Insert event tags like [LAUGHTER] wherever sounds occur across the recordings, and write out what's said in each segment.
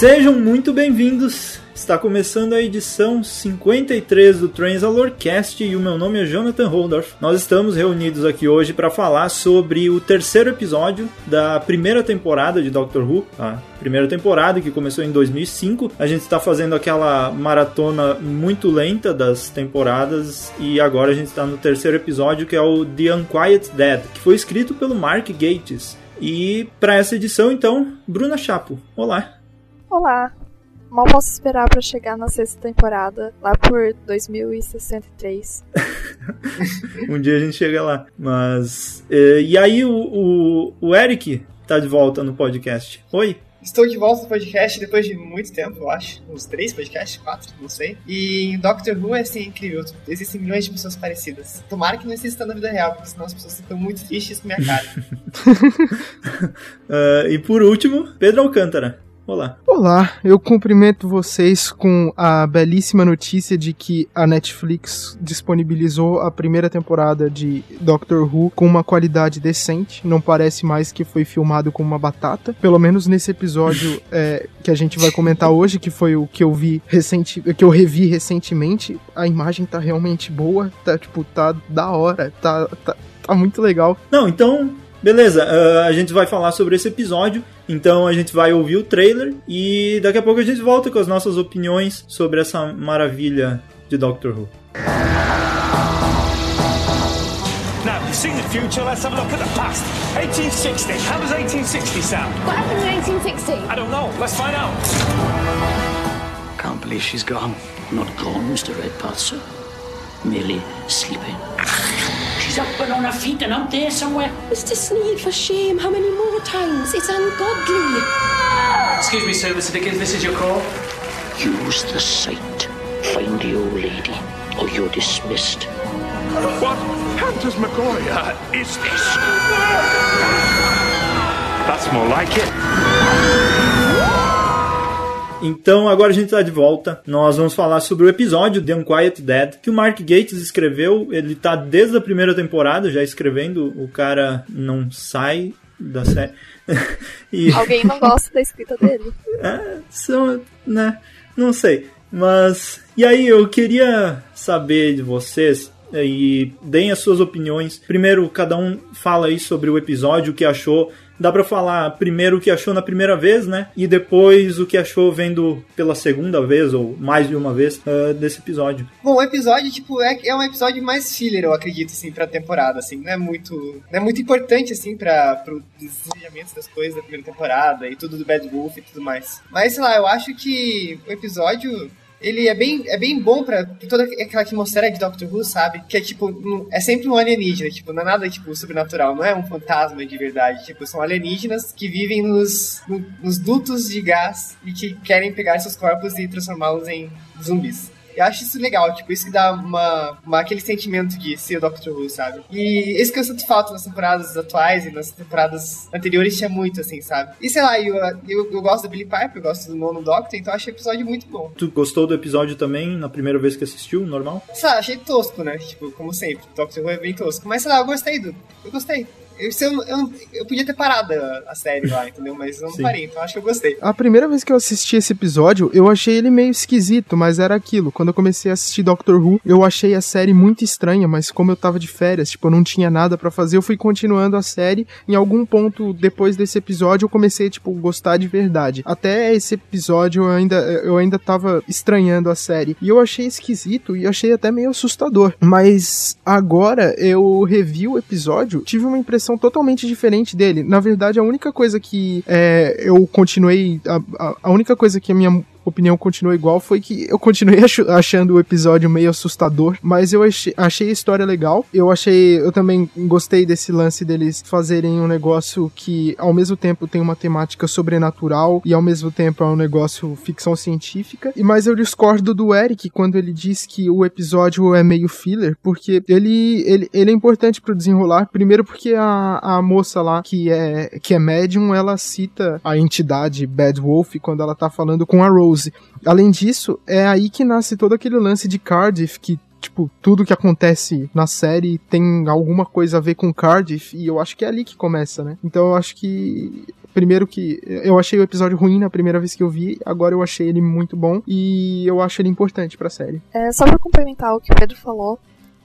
Sejam muito bem-vindos. Está começando a edição 53 do Transalorcast e o meu nome é Jonathan Holdorf. Nós estamos reunidos aqui hoje para falar sobre o terceiro episódio da primeira temporada de Doctor Who, a primeira temporada que começou em 2005. A gente está fazendo aquela maratona muito lenta das temporadas e agora a gente está no terceiro episódio que é o The Unquiet Dead, que foi escrito pelo Mark Gates. E para essa edição, então, Bruna Chapo. Olá. Olá. Mal posso esperar para chegar na sexta temporada, lá por 2063. [LAUGHS] um dia a gente chega lá. Mas. E, e aí, o, o, o Eric tá de volta no podcast. Oi. Estou de volta no podcast depois de muito tempo, eu acho. Uns três podcasts, quatro, não sei. E Doctor Who é assim incrível. Existem milhões de pessoas parecidas. Tomara que não exista na vida real, porque senão as pessoas ficam muito tristes com minha cara. uh, [LAUGHS] e por último, Pedro Alcântara. Olá. Olá, eu cumprimento vocês com a belíssima notícia de que a Netflix disponibilizou a primeira temporada de Doctor Who com uma qualidade decente. Não parece mais que foi filmado com uma batata. Pelo menos nesse episódio [LAUGHS] é, que a gente vai comentar hoje, que foi o que eu vi recente, que eu revi recentemente, a imagem tá realmente boa, tá tipo, tá da hora, tá, tá, tá muito legal. Não, então Beleza, uh, a gente vai falar sobre esse episódio, então a gente vai ouvir o trailer e daqui a pouco a gente volta com as nossas opiniões sobre essa maravilha de Doctor Who. Now, you've seen the future, let's have a look at the past. 1860, how does 1860 sound? What happened in 1860? I don't know, let's find out. Can't believe she's gone. Not gone, Mr. Redpath, sir. Merely sleeping. She's up and on her feet and out there somewhere. Mr. Sneed, for shame. How many more times? It's ungodly. Excuse me, sir, Mr. Dickens, this is your call. Use the sight. Find the old lady, or you're dismissed. What Hunters McCoy uh, is this? That's more like it. Então agora a gente está de volta. Nós vamos falar sobre o episódio The Unquiet Dead, que o Mark Gates escreveu. Ele está desde a primeira temporada já escrevendo. O cara não sai da série. [LAUGHS] e... Alguém não gosta da escrita dele? [LAUGHS] É, são, né? Não sei. Mas. E aí, eu queria saber de vocês e deem as suas opiniões. Primeiro, cada um fala aí sobre o episódio, o que achou dá para falar primeiro o que achou na primeira vez, né? E depois o que achou vendo pela segunda vez ou mais de uma vez uh, desse episódio. Bom, o episódio, tipo, é, é um episódio mais filler, eu acredito, assim, pra temporada, assim. Não é muito, não é muito importante, assim, pra, pro desenvolvimento das coisas da primeira temporada e tudo do Bad Wolf e tudo mais. Mas, sei lá, eu acho que o episódio ele é bem, é bem bom pra toda aquela atmosfera de Doctor Who, sabe? Que é tipo, é sempre um alienígena, tipo, não é nada tipo sobrenatural, não é um fantasma de verdade. Tipo, são alienígenas que vivem nos, nos dutos de gás e que querem pegar seus corpos e transformá-los em zumbis. Eu acho isso legal, tipo, isso que dá uma, uma, aquele sentimento de ser o Doctor Who, sabe? E isso que eu sinto falta nas temporadas atuais e nas temporadas anteriores tinha muito, assim, sabe? E sei lá, eu, eu, eu gosto da Billy Piper, eu gosto do nono Doctor, então eu achei o episódio muito bom. Tu gostou do episódio também na primeira vez que assistiu, normal? Sei lá, achei tosco, né? Tipo, como sempre, Doctor Who é bem tosco. Mas sei lá, eu gostei do. Eu gostei. Eu, eu, eu, eu, podia ter parado a série lá, entendeu? Mas eu não Sim. parei, então acho que eu gostei. A primeira vez que eu assisti esse episódio, eu achei ele meio esquisito, mas era aquilo. Quando eu comecei a assistir Doctor Who, eu achei a série muito estranha, mas como eu tava de férias, tipo, eu não tinha nada para fazer, eu fui continuando a série. Em algum ponto depois desse episódio, eu comecei, tipo, gostar de verdade. Até esse episódio eu ainda, eu ainda tava estranhando a série. E eu achei esquisito e achei até meio assustador. Mas agora eu revi o episódio, tive uma impressão totalmente diferente dele. Na verdade, a única coisa que é, eu continuei. A, a, a única coisa que a minha opinião continuou igual foi que eu continuei [LAUGHS] achando o episódio meio assustador, mas eu achei a história legal. Eu achei, eu também gostei desse lance deles fazerem um negócio que ao mesmo tempo tem uma temática sobrenatural e ao mesmo tempo é um negócio ficção científica. E mas eu discordo do Eric quando ele diz que o episódio é meio filler, porque ele ele, ele é importante pro desenrolar, primeiro porque a, a moça lá que é que é médium, ela cita a entidade Bad Wolf quando ela tá falando com a Rose Rose. Além disso, é aí que nasce todo aquele lance de Cardiff que tipo, tudo que acontece na série tem alguma coisa a ver com Cardiff, e eu acho que é ali que começa, né? Então eu acho que Primeiro que eu achei o episódio ruim na primeira vez que eu vi, agora eu achei ele muito bom e eu acho ele importante pra série. É, só pra complementar o que o Pedro falou,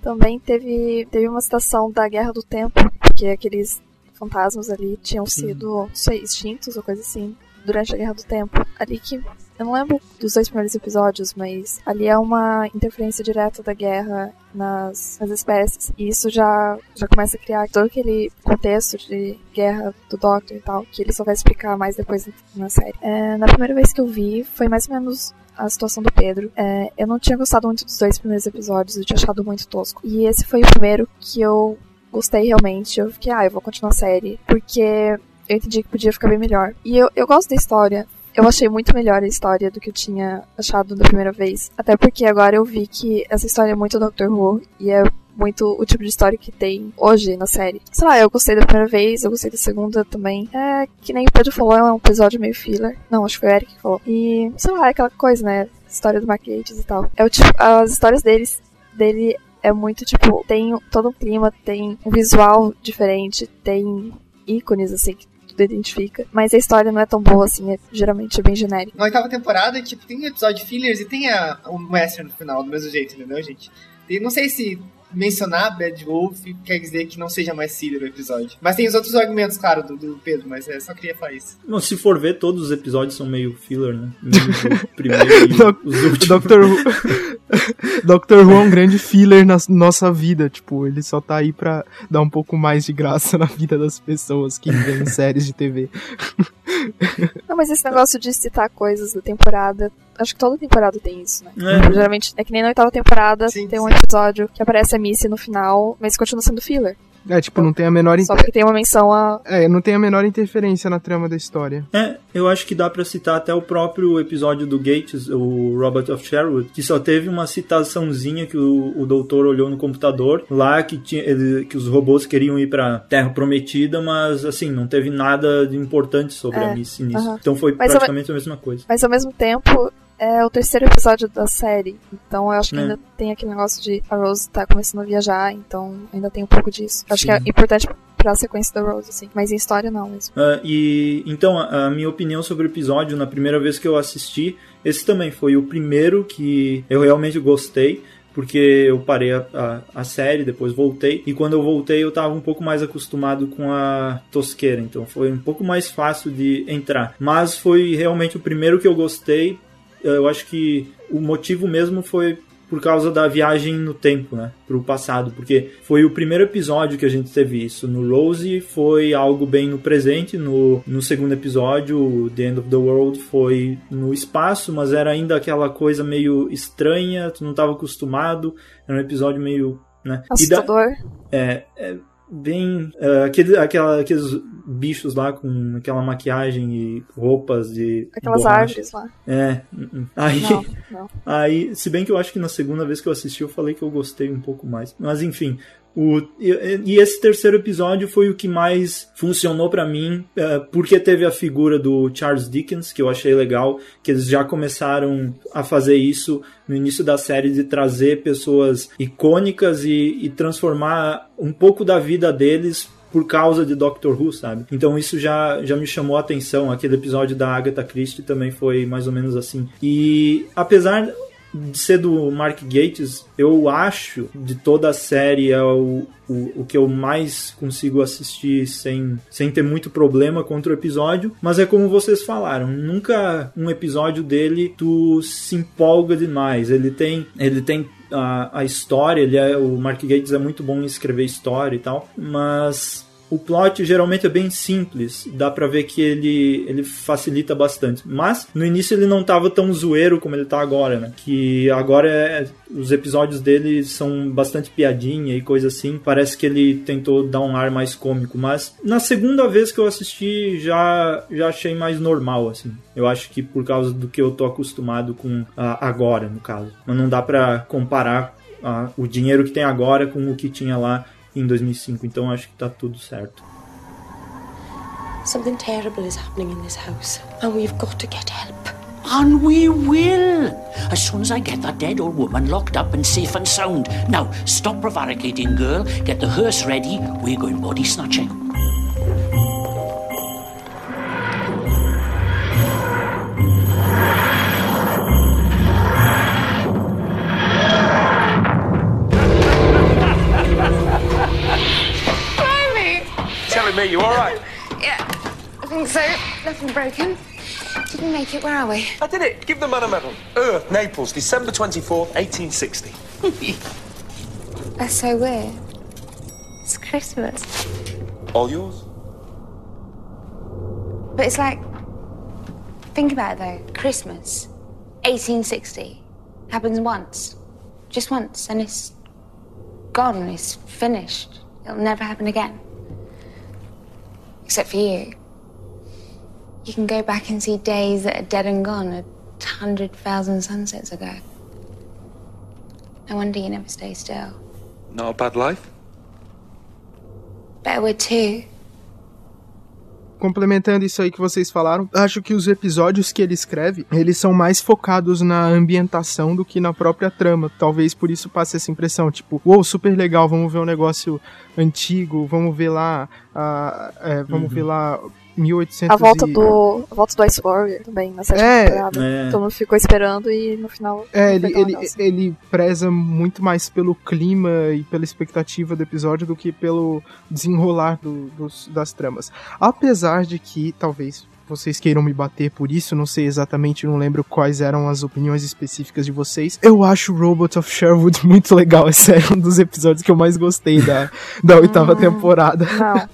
também teve, teve uma citação da Guerra do Tempo, porque aqueles fantasmas ali tinham sido, não sei, extintos ou coisa assim, durante a Guerra do Tempo. Ali que eu não lembro dos dois primeiros episódios, mas ali é uma interferência direta da guerra nas, nas espécies. E isso já, já começa a criar todo aquele contexto de guerra do Doctor e tal, que ele só vai explicar mais depois na série. É, na primeira vez que eu vi, foi mais ou menos a situação do Pedro. É, eu não tinha gostado muito dos dois primeiros episódios, eu tinha achado muito tosco. E esse foi o primeiro que eu gostei realmente. Eu fiquei, ah, eu vou continuar a série, porque eu entendi que podia ficar bem melhor. E eu, eu gosto da história. Eu achei muito melhor a história do que eu tinha achado da primeira vez. Até porque agora eu vi que essa história é muito Doctor Who e é muito o tipo de história que tem hoje na série. Sei lá, eu gostei da primeira vez, eu gostei da segunda também. É, que nem o Pedro falou, é um episódio meio filler. Não, acho que foi o Eric que falou. E, sei lá, é aquela coisa, né? História do Mark Gates e tal. É o tipo, as histórias deles, dele é muito, tipo, tem todo um clima, tem um visual diferente, tem ícones, assim, que identifica. Mas a história não é tão boa assim, é geralmente bem genérica. Na oitava temporada, tipo, tem episódio fillers e tem a, o western no final, do mesmo jeito, entendeu, gente? E não sei se mencionar Bad Wolf quer dizer que não seja mais filler o episódio. Mas tem os outros argumentos, claro, do, do Pedro, mas é, só queria falar isso. Não, se for ver, todos os episódios são meio filler, né? Meio [LAUGHS] primeiro e [LAUGHS] os últimos. Doctor Who, [LAUGHS] Doctor Who é um grande filler na nossa vida, tipo, ele só tá aí pra dar um pouco mais de graça na vida das pessoas que veem séries de TV. Não, mas esse negócio de citar coisas da temporada, acho que toda temporada tem isso, né? É. Geralmente, é que nem na oitava temporada Sim, tem um sim. episódio que aparece a Missy no final, mas continua sendo filler. É, tipo, não tem a menor Só porque tem uma menção a. É, não tem a menor interferência na trama da história. É, eu acho que dá pra citar até o próprio episódio do Gates, o Robert of Sherwood, que só teve uma citaçãozinha que o, o doutor olhou no computador lá que tinha ele- que os robôs queriam ir pra Terra Prometida, mas assim, não teve nada de importante sobre É, a Missy nisso. aham. Então foi Mas praticamente a mesma coisa. Mas ao mesmo tempo, é o terceiro episódio da série. Então eu acho que É. ainda tem aquele negócio de a Rose tá começando a viajar, então ainda tem um pouco disso. Acho Sim. que é importante pra sequência da Rose, assim. Mas em história não mesmo. Ah, e então a, a minha opinião sobre o episódio na primeira vez que eu assisti, esse também foi o primeiro que eu realmente gostei. Porque eu parei a, a, a série, depois voltei, e quando eu voltei eu tava um pouco mais acostumado com a tosqueira, então foi um pouco mais fácil de entrar. Mas foi realmente o primeiro que eu gostei. Eu acho que o motivo mesmo foi por causa da viagem no tempo, né, pro passado, porque foi o primeiro episódio que a gente teve isso. No Rose foi algo bem no presente, no, no segundo episódio, The End of the World, foi no espaço, mas era ainda aquela coisa meio estranha, tu não estava acostumado, era um episódio meio, né, e da- Assustador. é, é bem. é, aquele, aquela, aqueles bichos lá com aquela maquiagem e roupas de. Aquelas borracha. árvores lá. É. Aí, Não, [LAUGHS] não. aí, se bem que eu acho que na segunda vez que eu assisti eu falei que eu gostei um pouco mais. Mas enfim. O, e, e esse terceiro episódio foi o que mais funcionou pra mim, é, porque teve a figura do Charles Dickens, que eu achei legal, que eles já começaram a fazer isso no início da série, de trazer pessoas icônicas e, e transformar um pouco da vida deles por causa de Doctor Who, sabe? Então isso já, já me chamou a atenção. Aquele episódio da Agatha Christie também foi mais ou menos assim. E apesar de ser do Mark Gates, eu acho de toda a série é o, o, o que eu mais consigo assistir sem, sem ter muito problema contra o episódio. Mas é como vocês falaram, nunca um episódio dele tu se empolga demais. Ele tem, ele tem a, a história, ele é, o Mark Gates é muito bom em escrever história e tal, mas o plot geralmente é bem simples, dá pra ver que ele, ele facilita bastante. Mas no início ele não tava tão zoeiro como ele tá agora, né? Que agora é, os episódios dele são bastante piadinha e coisa assim. Parece que ele tentou dar um ar mais cômico, mas na segunda vez que eu assisti já já achei mais normal assim. Eu acho que por causa do que eu tô acostumado com ah, agora, no caso. Mas não dá pra comparar ah, o dinheiro que tem agora com o que tinha lá em 2005, então acho que tá tudo certo. Something terrible is happening in this house, and we've got to get help. And we will. As soon as I get that dead old woman locked up and safe and sound. Now, stop prevaricating, girl. Get the hearse ready. We're going body snatching. You. All right. [LAUGHS] Yeah, I think so. Nothing broken. Didn't make it. Where are we? I did it. Give the man a medal. Earth, Naples, December 24th, 1860. [LAUGHS] That's so weird. It's Christmas. All yours? But it's like, think about it though. Christmas, 1860, happens once. Just once. And it's gone. It's finished. It'll never happen again. Except for you. You can go back and see days that are dead and gone a hundred thousand sunsets ago. No wonder you never stay still. Not a bad life. Better with two. Complementando isso aí que vocês falaram, acho que os episódios que ele escreve, eles são mais focados na ambientação do que na própria trama. Talvez por isso passe essa impressão, tipo, uou, wow, super legal, vamos ver um negócio antigo, vamos ver lá, uh, é, vamos uhum. ver lá 1800 a volta e... do a volta do Ice Warrior também na sétima é, temporada é. todo mundo ficou esperando e no final é ele ele, ele preza muito mais pelo clima e pela expectativa do episódio do que pelo desenrolar do, dos, das tramas apesar de que talvez vocês queiram me bater por isso, não sei exatamente, não lembro quais eram as opiniões específicas de vocês. Eu acho Robot of Sherwood [LAUGHS] muito legal, esse é um dos episódios que eu mais gostei da, da oitava hum, temporada. Não. [LAUGHS] é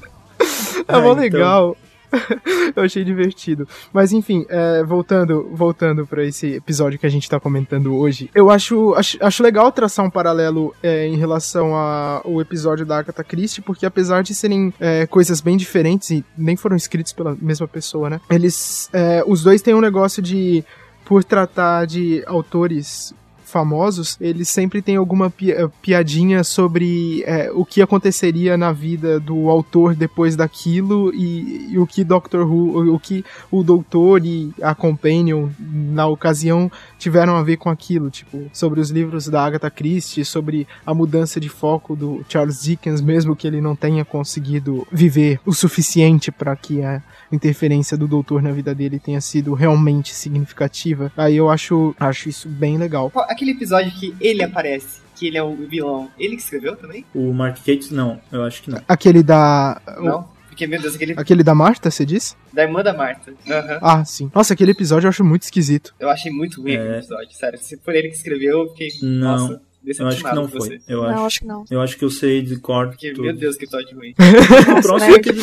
ah, mó legal. [LAUGHS] Eu achei divertido. Mas enfim, é, voltando voltando para esse episódio que a gente tá comentando hoje, eu acho, acho, acho legal traçar um paralelo é, em relação ao episódio da Agatha Christie, porque apesar de serem é, coisas bem diferentes e nem foram escritos pela mesma pessoa, né? Eles, é, os dois têm um negócio de por tratar de autores famosos, eles sempre têm alguma pi eh, piadinha sobre é, o que aconteceria na vida do autor depois daquilo e, e, o que Doctor Who, o que o doutor e a Companion na ocasião tiveram a ver com aquilo, tipo, sobre os livros da Agatha Christie, sobre a mudança de foco do Charles Dickens, mesmo que ele não tenha conseguido viver o suficiente para que a interferência do doutor na vida dele tenha sido realmente significativa. Aí eu acho, acho isso bem legal. Aquele episódio que ele aparece que ele é o vilão, ele que escreveu também? O Mark Cates, não, eu acho que não. Aquele da. Não? Porque, meu Deus, aquele. Aquele da Marta, você disse? Da irmã da Marta. Uhum. Ah, sim. Nossa, aquele episódio eu acho muito esquisito. Eu achei muito ruim é... aquele episódio, sério. Se for ele que escreveu, eu fiquei. Não. Nossa. Eu acho que não foi. Eu não, acho, acho que não. Eu acho que eu sei de cor. Porque, meu Deus, que episódio ruim. [LAUGHS] [LAUGHS] o próximo que ele...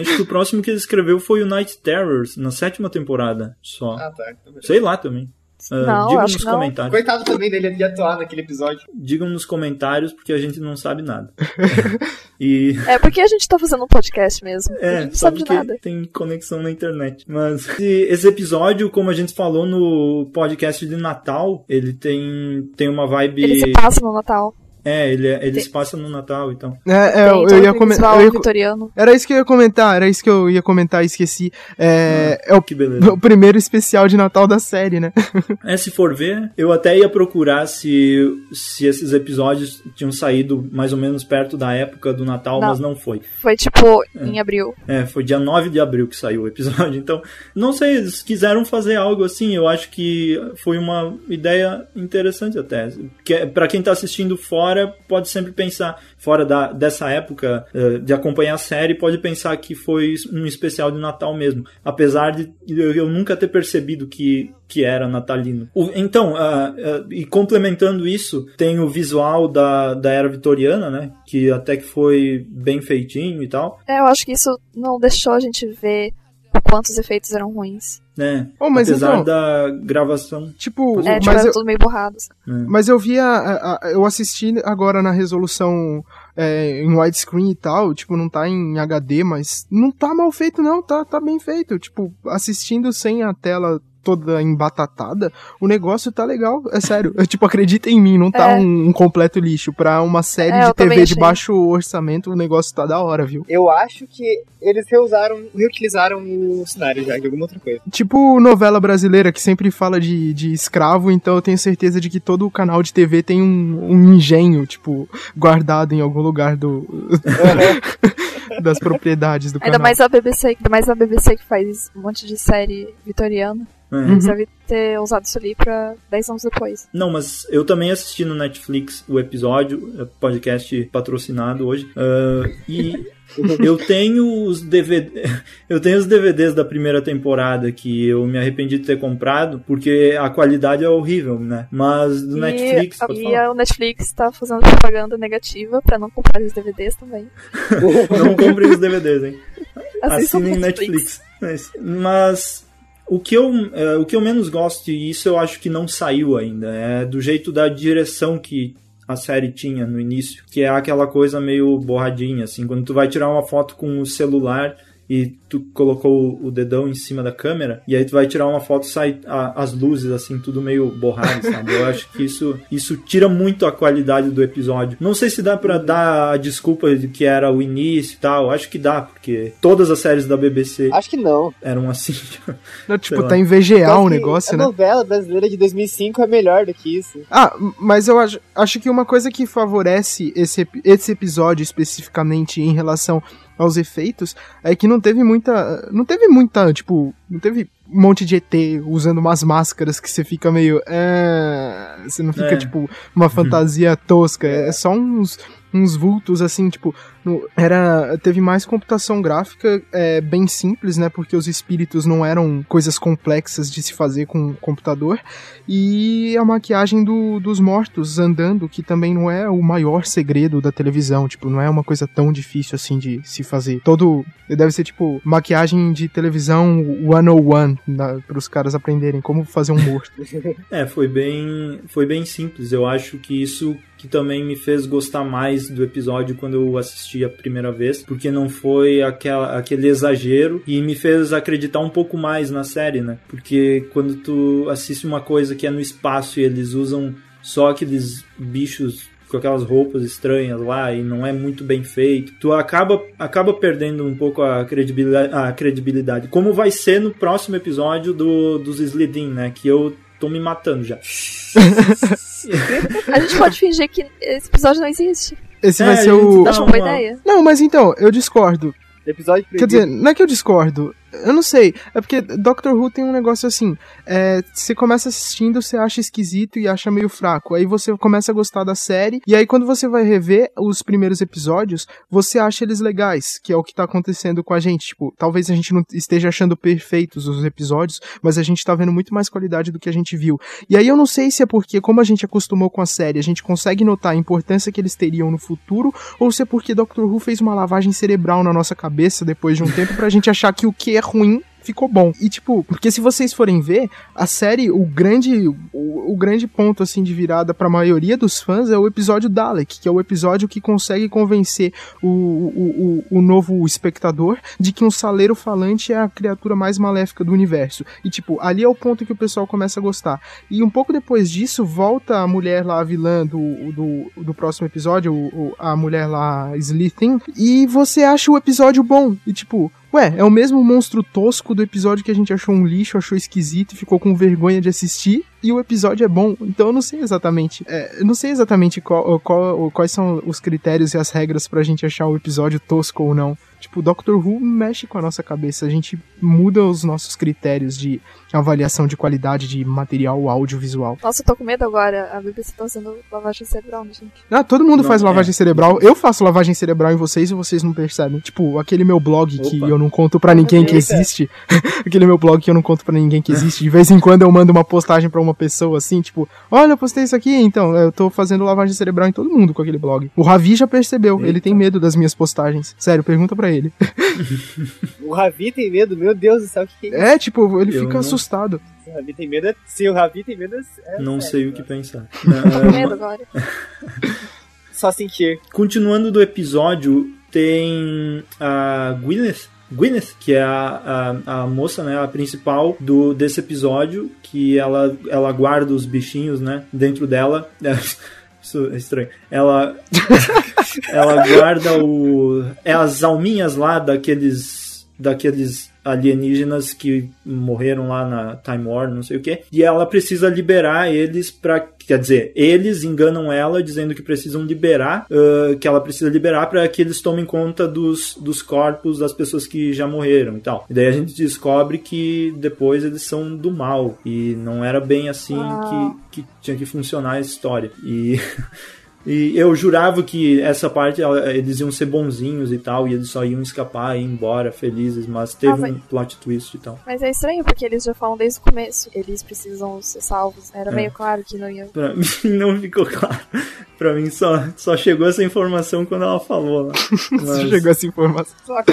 Acho que o próximo que ele escreveu foi o Night Terrors, na sétima temporada só. Ah, tá. Então Sei lá também. Uh, não, digam acho nos não. comentários. Coitado também dele de atuar naquele episódio. Digam nos comentários, porque a gente não sabe nada. [LAUGHS] e... É porque a gente tá fazendo um podcast mesmo. É, a gente não sabe de nada. Tem conexão na internet. Mas esse episódio, como a gente falou no podcast de Natal, ele tem, tem uma vibe. Ele se passa no Natal. É, ele, ele se passa no Natal, então. É, é eu, eu ia comentar. Era isso que eu ia comentar, era isso que eu ia comentar e esqueci. É, ah, é o, que beleza. o primeiro especial de Natal da série, né? [LAUGHS] é, se for ver, eu até ia procurar se, se esses episódios tinham saído mais ou menos perto da época do Natal, não. mas não foi. Foi tipo é. em abril. É, foi dia 9 de abril que saiu o episódio. Então, não sei, eles quiseram fazer algo assim, eu acho que foi uma ideia interessante até. Que, pra quem tá assistindo fora, pode sempre pensar, fora da, dessa época uh, de acompanhar a série, pode pensar que foi um especial de Natal mesmo. Apesar de eu nunca ter percebido que, que era natalino. O, então, uh, uh, e complementando isso, tem o visual da, da era vitoriana, né? Que até que foi bem feitinho e tal. É, eu acho que isso não deixou a gente ver quantos efeitos eram ruins. É, oh, mas apesar então, da gravação. Tipo, é, tipo, mas eu, tudo meio borrado. Assim. É. Mas eu via, eu assisti agora na resolução é, em widescreen e tal, tipo, não tá em HD, mas não tá mal feito não, tá, tá bem feito. Tipo, assistindo sem a tela toda embatatada, o negócio tá legal, é sério. Eu, tipo, acredita em mim, não tá é. um, um, completo lixo. Pra uma série é, de TV de baixo orçamento, o negócio tá da hora, viu? Eu acho que eles reusaram, reutilizaram o cenário já, de alguma outra coisa. Tipo novela brasileira que sempre fala de, de escravo, então eu tenho certeza de que todo o canal de TV tem um, um engenho, tipo, guardado em algum lugar do. [LAUGHS] das propriedades do ainda canal. Mais a BBC, ainda mais a BBC que faz um monte de série vitoriana. É. Devem ter usado isso ali pra 10 anos depois. Não, mas eu também assisti no Netflix o episódio, é podcast patrocinado hoje. ah, e [LAUGHS] eu tenho os DVD, [LAUGHS] eu tenho os DVDs da primeira temporada que eu me arrependi de ter comprado, porque a qualidade é horrível, né? Mas do e, Netflix, pode e falar. o Netflix tá fazendo propaganda negativa pra não comprar [LAUGHS] os DVDs também. Não comprem os DVDs, hein? Assinem Netflix. Mas, mas o que, eu, é, o que eu menos gosto, e isso eu acho que não saiu ainda, é do jeito da direção que a série tinha no início, que é aquela coisa meio borradinha, assim, quando tu vai tirar uma foto com o celular e tu colocou o dedão em cima da câmera, e aí tu vai tirar uma foto e sai a- as luzes, assim, tudo meio borrado, sabe? Eu acho que isso, isso tira muito a qualidade do episódio. Não sei se dá pra dar a desculpa de que era o início e tal, acho que dá, porque todas as séries da BBC Acho que não. eram assim. [LAUGHS] Não, tipo, tá em VGA o que negócio, a né? novela brasileira de 2005 é melhor do que isso. Ah, mas eu acho, acho que uma coisa que favorece esse, esse episódio especificamente em relação aos efeitos é que não teve muita. Não teve muita, tipo, não teve um monte de ET usando umas máscaras que você fica meio. É, você não fica, É. tipo, uma fantasia tosca. É só uns, uns vultos assim, tipo. No- era teve mais computação gráfica é, bem simples né porque os espíritos não eram coisas complexas de se fazer com o computador e a maquiagem do- dos mortos andando, que também não é o maior segredo da televisão, tipo, não é uma coisa tão difícil assim de se fazer. Todo. Deve ser tipo maquiagem de televisão 101 para os caras aprenderem como fazer um morto. [LAUGHS] É, foi bem, foi bem simples. Eu acho que isso que também me fez gostar mais do episódio quando eu assisti a primeira vez, porque não foi aquela, aquele exagero e me fez acreditar um pouco mais na série, né? Porque quando tu assiste uma coisa que é no espaço e eles usam só aqueles bichos com aquelas roupas estranhas lá e não é muito bem feito, tu acaba, acaba perdendo um pouco a credibilidade, a credibilidade. Como vai ser no próximo episódio do, dos Slidin, né? Que eu tô me matando já. [LAUGHS] A gente pode fingir que esse episódio não existe. Esse É, vai ser o. Acho uma boa ideia. Não, mas então, eu discordo. Episódio Quer proibido. dizer, não é que eu discordo. Eu não sei. É porque Doctor Who tem um negócio assim. É, você começa assistindo, você acha esquisito e acha meio fraco. Aí você começa a gostar da série. E aí, quando você vai rever os primeiros episódios, você acha eles legais. Que é o que tá acontecendo com a gente. Tipo, talvez a gente não esteja achando perfeitos os episódios, mas a gente tá vendo muito mais qualidade do que a gente viu. E aí eu não sei se é porque, como a gente acostumou com a série, a gente consegue notar a importância que eles teriam no futuro, ou se é porque Doctor Who fez uma lavagem cerebral na nossa cabeça depois de um tempo pra gente achar que o que é ruim ficou bom. E tipo, porque se vocês forem ver, a série, o grande o, o grande ponto assim de virada pra maioria dos fãs é o episódio Dalek, que é o episódio que consegue convencer o, o, o, o novo espectador de que um saleiro falante é a criatura mais maléfica do universo. E tipo, ali é o ponto que o pessoal começa a gostar. E um pouco depois disso, volta a mulher lá, a vilã do, do, do próximo episódio, o- a mulher lá, Slithin, e você acha o episódio bom. E tipo, ué, é o mesmo monstro tosco do episódio que a gente achou um lixo, achou esquisito e ficou com vergonha de assistir. E o episódio é bom, então eu não sei exatamente. é, não sei exatamente qual- qual- quais são os critérios e as regras pra gente achar o episódio tosco ou não. Tipo, Doctor Who mexe com a nossa cabeça, a gente muda os nossos critérios de avaliação de qualidade de material audiovisual. Nossa, eu tô com medo agora. A BBC tá fazendo lavagem cerebral, né, gente? Ah, todo mundo Não, faz lavagem é. cerebral. Eu faço lavagem cerebral em vocês e vocês não percebem. Tipo, aquele meu blog que Opa. eu não conto pra ninguém que existe. [LAUGHS] aquele meu blog que eu não conto pra ninguém que existe. De vez em quando eu mando uma postagem pra uma pessoa assim, tipo, olha, eu postei isso aqui, então eu tô fazendo lavagem cerebral em todo mundo com aquele blog. O Ravi já percebeu, ele Eita. tem medo das minhas postagens. Sério, pergunta pra ele. [LAUGHS] O Ravi tem medo, meu Deus do céu, o que, que é isso? É, tipo, ele Eu fica não- assustado. Se o Ravi tem medo, é... se o Ravi tem medo, é... Não é, sei o que pensar. [LAUGHS] Tô com medo agora. [LAUGHS] Só sentir. Continuando do episódio, tem a Gwyneth, Gwyneth, que é a, a, a moça, né, a principal do, desse episódio, que ela, ela guarda os bichinhos, né, dentro dela. Isso é estranho. Ela, [LAUGHS] ela guarda o, é as alminhas lá daqueles daqueles alienígenas que morreram lá na Time War, não sei o que, e ela precisa liberar eles para, quer dizer, eles enganam ela dizendo que precisam liberar, uh, que ela precisa liberar para que eles tomem conta dos, dos corpos das pessoas que já morreram e tal. E daí a gente descobre que depois eles são do mal e não era bem assim Ah. que, que tinha que funcionar a história. E [LAUGHS] E eu jurava que essa parte eles iam ser bonzinhos e tal, e eles só iam escapar e ir embora felizes, mas teve Ah, mas- um plot twist e tal. Mas é estranho, porque eles já falam desde o começo. Eles precisam ser salvos. Era É. meio claro que não ia. Pra [LAUGHS] mim não ficou claro. Pra mim só, só chegou essa informação quando ela falou [LAUGHS] lá. Mas- Chegou essa informação. [LAUGHS]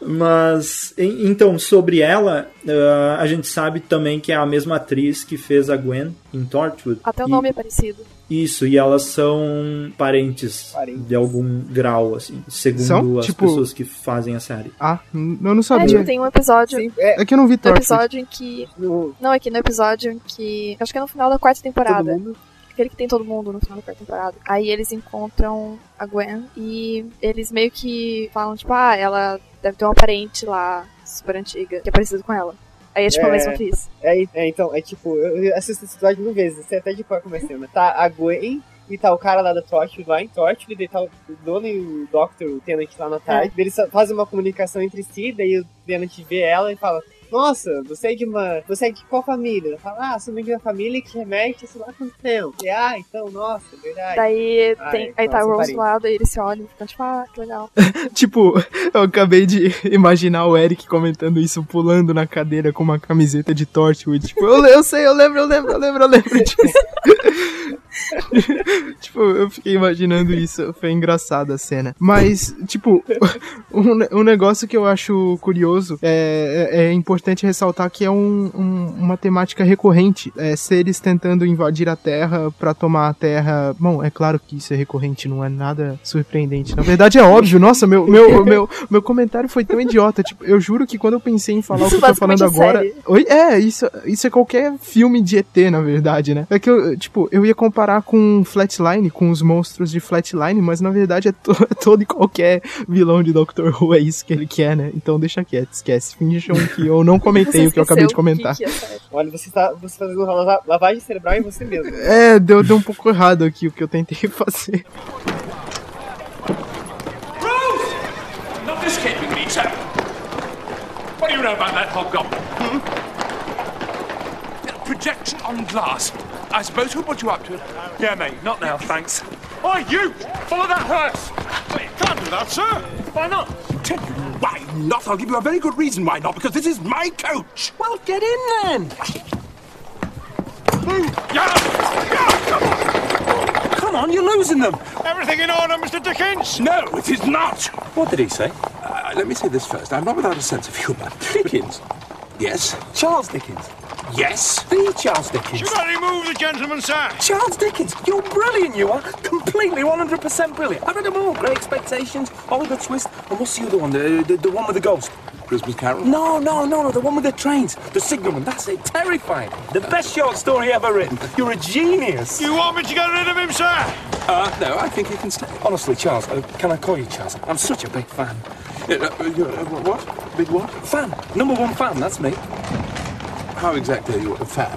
Mas, en- então, sobre ela, ah, a gente sabe também que é a mesma atriz que fez a Gwen em Torchwood. Até o E- nome é parecido. Isso, e elas são parentes, Parentes. de algum grau, assim, segundo São? as Tipo- pessoas que fazem a série. Ah, eu não É, sabia. tipo, tem um episódio. Sim, é, É que eu não vi No Torchwood. episódio em que. no, Não, aqui no episódio em que. Acho que é no final da quarta todo temporada. mundo. Aquele que tem todo mundo no final da quarta temporada. Aí eles encontram a Gwen e eles meio que falam, tipo, ah, ela deve ter uma parente lá, super antiga, que é parecido com ela. Aí é tipo a É. mesma atriz. É, é, então, é tipo, eu assisto esse episódio mil vezes, sei até de qual é a cena. Tá a Gwen e tá o cara lá da Torchwood lá em Torchwood, daí tá o dono e o Doctor, o Tenant lá na tarde. Eles só fazem uma comunicação entre si, daí o Tenant vê ela e fala. Nossa, você é de uma. Você é de qual família? Ela fala, ah, sou de uma família que remete a sei lá quanto tempo. E, ah, então, nossa, é verdade. Daí Ah, tem, é, aí tá o Rose parente. do lado, aí eles se olham e ficam tipo, ah, que legal. [LAUGHS] Tipo, eu acabei de [LAUGHS] imaginar o Eric comentando isso, pulando na cadeira com uma camiseta de Torchwood. Tipo, eu, eu sei, eu lembro, eu lembro, eu lembro, eu lembro. Tipo, [LAUGHS] [LAUGHS] tipo, eu fiquei imaginando isso. Foi engraçada a cena. Mas, tipo, [LAUGHS] um, um negócio que eu acho curioso é, é, é importante ressaltar que é um- um- uma temática recorrente. É seres tentando invadir a Terra pra tomar a Terra. Bom, é claro que isso é recorrente, não é nada surpreendente. Na verdade, é óbvio. Nossa, meu, meu, [LAUGHS] meu, meu comentário foi tão idiota. Tipo, eu juro que quando eu pensei em falar Isso o que eu tô falando é agora. série. Oi? É, isso, isso é qualquer filme de ET, na verdade, né? É que eu, tipo, eu ia comparar com Flatline, com os monstros de Flatline, mas na verdade é, to- [LAUGHS] é todo e qualquer vilão de Doctor Who, é isso que ele quer, né? Então deixa quieto, esquece. Finjam que eu não [LAUGHS] comentei o que eu acabei de comentar. que- que é. Olha, você tá você fazendo uma lava- lavagem cerebral em você mesmo. É, deu, deu um pouco errado aqui o que eu tentei [LAUGHS] fazer. Rose! Not escaping me, sir. What do you know about that hobgoblin? Hmm? Projection on glass. I suppose who put you up to it? Yeah, mate. Not now, thanks. Oi, you! Follow that hearse! Wait, can't do that, sir. Why not? Tell you why not. I'll give you a very good reason why not. Because this is my coach. Well, get in then. Yeah! Yeah! Come on, you're losing them. Everything in order, Mr. Dickens? No, it is not. What did he say? Uh, let me say this first. I'm not without a sense of humour. [LAUGHS] Dickens? Yes? Charles Dickens. Yes? The Charles Dickens. Should I remove the gentleman, sir? Charles Dickens, you're brilliant, you are. Completely 100% brilliant. I read them all. Great Expectations, Oliver Twist, and what's the other one? The, the, the one with the ghost? Christmas Carol? No, no, no, no, the one with the trains. The signalman, that's it. Terrifying. The best short story ever written. You're a genius. You want me to get rid of him, sir? Uh, no, I think he can stay. Honestly, Charles, uh, can I call you Charles? I'm such a big fan. Uh, uh, uh, what? Big what? Fan. Number one fan, that's me. How exactly are you a fan?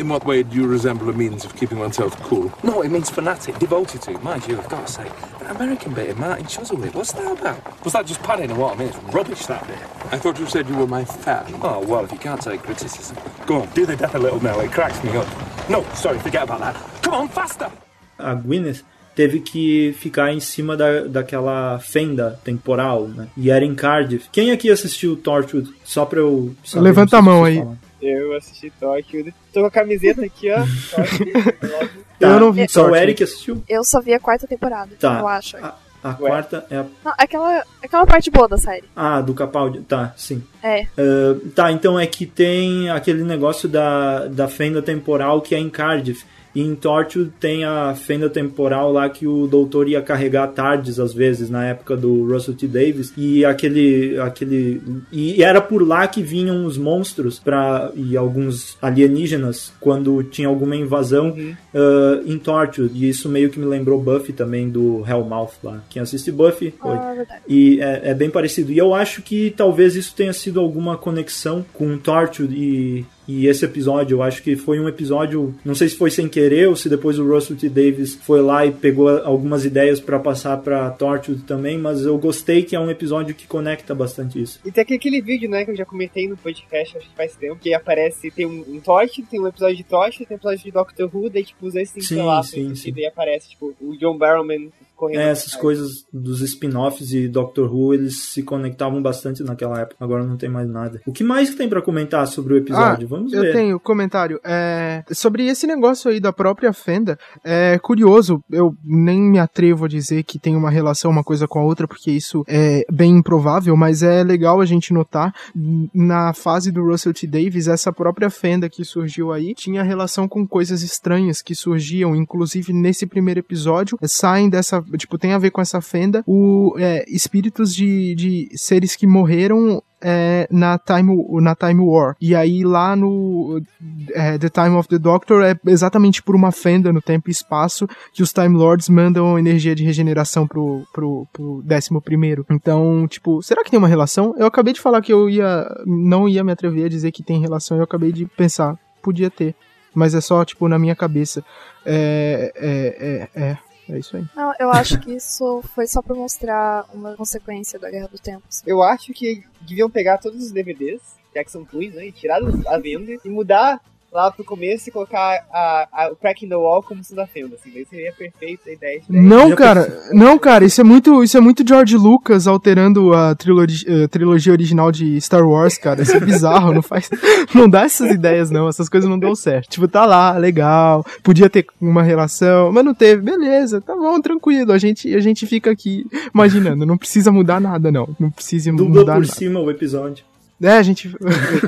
In what way do you resemble a means of keeping oneself cool? No, it means fanatic, devoted to. Mind you, I've got to say, that American bit of Martin Chuzzlewit, what's that about? Was that just padding or what? I mean, it's rubbish, that bit. I thought you said you were my fan. Oh, well, if you can't take criticism. Go on, do the death a little now, it cracks me up. No, sorry, forget about that. Come on, faster! A Gwyneth teve que ficar em cima da, daquela fenda temporal, né? E era em Cardiff. Quem aqui assistiu Torchwood? Só pra eu saber, Levanta a mão aí. falam. Eu assisti Torchwood. Tô com a camiseta aqui, ó. Tá, [LAUGHS] Eu não vi Só o Torchwood. Eric assistiu? Eu só vi a quarta temporada, Tá. eu acho. A, a quarta é a... Não, aquela, aquela parte boa da série. Ah, do Capaldi. Tá, sim. É. Uh, tá, então é que tem aquele negócio da, da fenda temporal que é em Cardiff. E em Torchwood tem a fenda temporal lá que o doutor ia carregar tardes às vezes, na época do Russell T. Davis. E aquele. aquele e era por lá que vinham os monstros pra, e alguns alienígenas quando tinha alguma invasão Uhum. uh, em Torchwood. E isso meio que me lembrou Buffy também, do Hellmouth lá. Quem assiste Buffy. Ah, verdade. E é, é bem parecido. E eu acho que talvez isso tenha sido alguma conexão com Torchwood e, e esse episódio. Eu acho que foi um episódio, não sei se foi sem querer ou se depois o Russell T. Davis foi lá e pegou algumas ideias pra passar pra Torchwood também, mas eu gostei que é um episódio que conecta bastante isso. E tem aquele- vídeo, né, que eu já comentei no podcast, acho que faz tempo, que aparece, tem um, um Torch, tem um episódio de Torch, tem um episódio de Doctor Who, daí, tipo, os dois se Sim, entrelaçam, sim, e sim. daí aparece, tipo, o John Barrowman correndo. É, essas coisas dos spin-offs e Doctor Who, eles se conectavam bastante naquela época. Agora não tem mais nada. O que mais que tem pra comentar sobre o episódio? Vamos eu ver. tenho comentário. É, sobre esse negócio aí da própria fenda, é curioso, eu nem me atrevo a dizer que tem uma relação uma coisa com a outra, porque isso é bem improvável, mas é legal a gente notar, na fase do Russell T. Davis, essa própria fenda que surgiu aí tinha relação com coisas estranhas que surgiam, inclusive nesse primeiro episódio, é, saem dessa, tipo, tem a ver com essa fenda, o, é, espíritos de, de seres que morreram é, na, time, na Time War. E aí lá no é, The Time of the Doctor é exatamente por uma fenda no tempo e espaço que os Time Lords mandam energia de regeneração pro, pro, pro décimo primeiro. Então, tipo, será que tem uma relação? Eu acabei de falar que eu ia não ia me atrever a dizer que tem relação, eu acabei de pensar, podia ter. Mas é só, tipo, na minha cabeça. É, é, é, é, é isso aí. Não, eu acho que isso foi só pra mostrar uma consequência da Guerra do Tempo. assim. Eu acho que deviam pegar todos os DVDs, já que são Twins, né, e tirar a venda e mudar lá pro começo e colocar a, a, o Crack in the Wall como sendo a fenda, assim, daí seria perfeita a ideia de Não, Já cara, não, cara, isso é muito, isso é muito George Lucas alterando a trilogia, a trilogia original de Star Wars, cara. Isso é bizarro, não faz, [LAUGHS] não dá essas ideias não, essas coisas não dão certo. Tipo, tá lá, legal, podia ter uma relação, mas não teve, beleza, tá bom, tranquilo. A gente, a gente fica aqui imaginando, não precisa mudar nada não, não precisa Dubla mudar por nada. cima o episódio. É, a gente,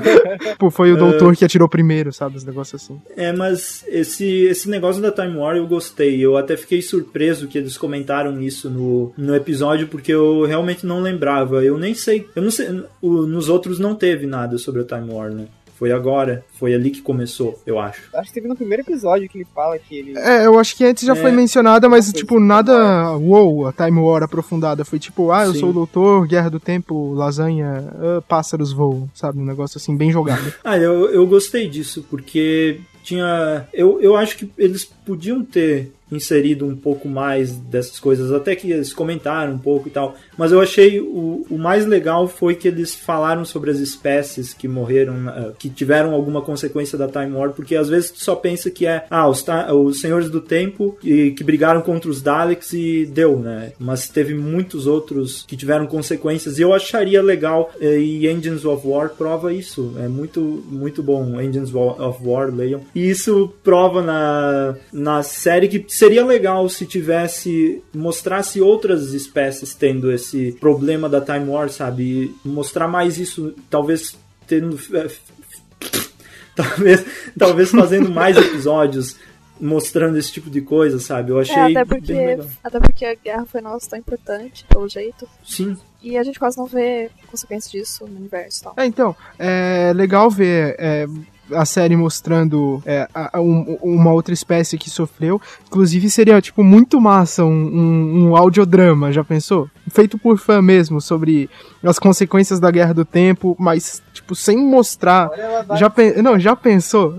[LAUGHS] pô, foi o doutor que atirou primeiro, sabe, os negócios assim. É, mas esse, esse negócio da Time War eu gostei. Eu até fiquei surpreso que eles comentaram isso no, no episódio, porque eu realmente não lembrava. Eu nem sei. Eu não sei. o- nos outros não teve nada sobre a Time War, né? Foi agora. Foi ali que começou, eu acho. Acho que teve no primeiro episódio que ele fala que ele. É, eu acho que antes já É. foi mencionada, mas, tipo, nada. Uou, a Time War aprofundada. Foi tipo, ah, eu Sim. sou o doutor, Guerra do Tempo, lasanha, ah, pássaros voam, sabe? Um negócio assim, bem jogado. [LAUGHS] Ah, eu, eu gostei disso, porque tinha. Eu, eu acho que eles podiam ter inserido um pouco mais dessas coisas, até que eles comentaram um pouco e tal. Mas eu achei o, o mais legal foi que eles falaram sobre as espécies que morreram, na- que tiveram alguma consequência da Time War, porque às vezes tu só pensa que é ah, os, os Senhores do Tempo que, que brigaram contra os Daleks e deu, né? Mas teve muitos outros que tiveram consequências e eu acharia legal eh, e Engines of War prova isso. É muito muito bom Engines of War, leiam. E isso prova na, na série que seria legal se tivesse mostrasse outras espécies tendo esse problema da Time War, sabe? E mostrar mais isso, talvez tendo [LAUGHS] talvez talvez fazendo mais [LAUGHS] episódios mostrando esse tipo de coisa, sabe? Eu achei É, até bem porque, legal. até porque a guerra foi negócio tão importante, pelo jeito. Sim, E a gente quase não vê consequências disso no universo e tal. É, então, é legal ver é, a série mostrando é, a- a- um- uma outra espécie que sofreu. Inclusive, seria, tipo, muito massa um, um, um audiodrama, já pensou? Feito por fã mesmo, sobre as consequências da Guerra do Tempo, mas, tipo, sem mostrar. Já pen- Não, já pensou?